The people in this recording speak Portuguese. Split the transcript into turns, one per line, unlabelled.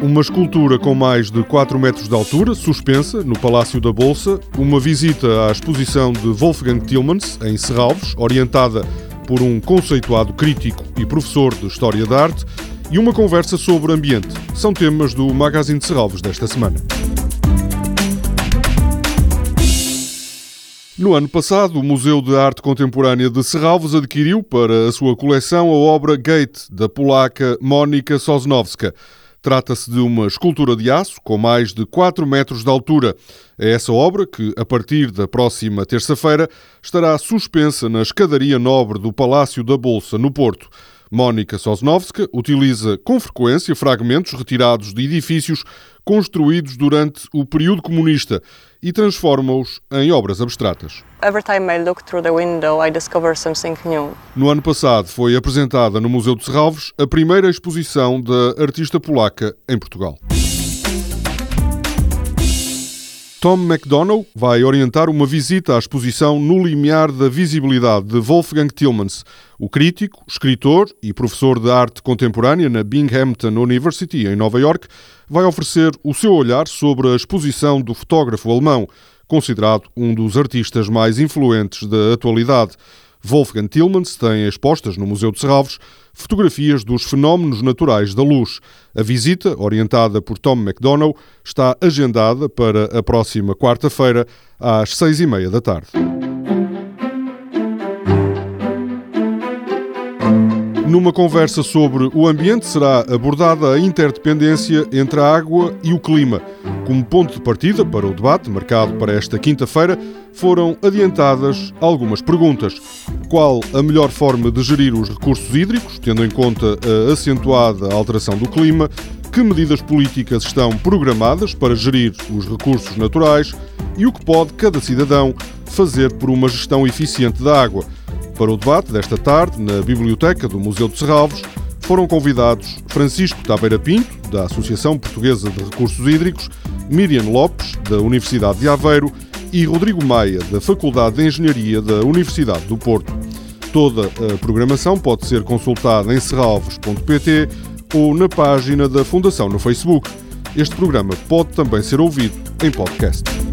Uma escultura com mais de 4 metros de altura, suspensa no Palácio da Bolsa, uma visita à exposição de Wolfgang Tillmans, em Serralves, orientada por um conceituado crítico e professor de História da Arte, e uma conversa sobre ambiente. São temas do Magazine de Serralves desta semana. No ano passado, o Museu de Arte Contemporânea de Serralves adquiriu para a sua coleção a obra Gate, da polaca Mónica Sosnowska. Trata-se de uma escultura de aço com mais de 4 metros de altura. É essa obra que, a partir da próxima terça-feira, estará suspensa na escadaria nobre do Palácio da Bolsa, no Porto. Mónica Sosnowska utiliza com frequência fragmentos retirados de edifícios construídos durante o período comunista e transforma-os em obras abstratas. Window, no ano passado foi apresentada no Museu de Serralves a primeira exposição da artista polaca em Portugal. Tom McDonough vai orientar uma visita à exposição No Limiar da Visibilidade de Wolfgang Tillmans, o crítico, escritor e professor de arte contemporânea na Binghamton University, em Nova York, vai oferecer o seu olhar sobre a exposição do fotógrafo alemão, considerado um dos artistas mais influentes da atualidade. Wolfgang Tillmans tem expostas no Museu de Serralves fotografias dos fenómenos naturais da luz. A visita, orientada por Tom McDonough, está agendada para a próxima quarta-feira, às seis e meia da tarde. Numa conversa sobre o ambiente será abordada a interdependência entre a água e o clima. Como ponto de partida para o debate marcado para esta quinta-feira, foram adiantadas algumas perguntas. Qual a melhor forma de gerir os recursos hídricos, tendo em conta a acentuada alteração do clima? Que medidas políticas estão programadas para gerir os recursos naturais? E o que pode cada cidadão fazer por uma gestão eficiente da água? Para o debate desta tarde, na Biblioteca do Museu de Serralves, foram convidados Francisco Tabeira Pinto, da Associação Portuguesa de Recursos Hídricos, Miriam Lopes, da Universidade de Aveiro e Rodrigo Maia, da Faculdade de Engenharia da Universidade do Porto. Toda a programação pode ser consultada em serralves.pt ou na página da Fundação no Facebook. Este programa pode também ser ouvido em podcast.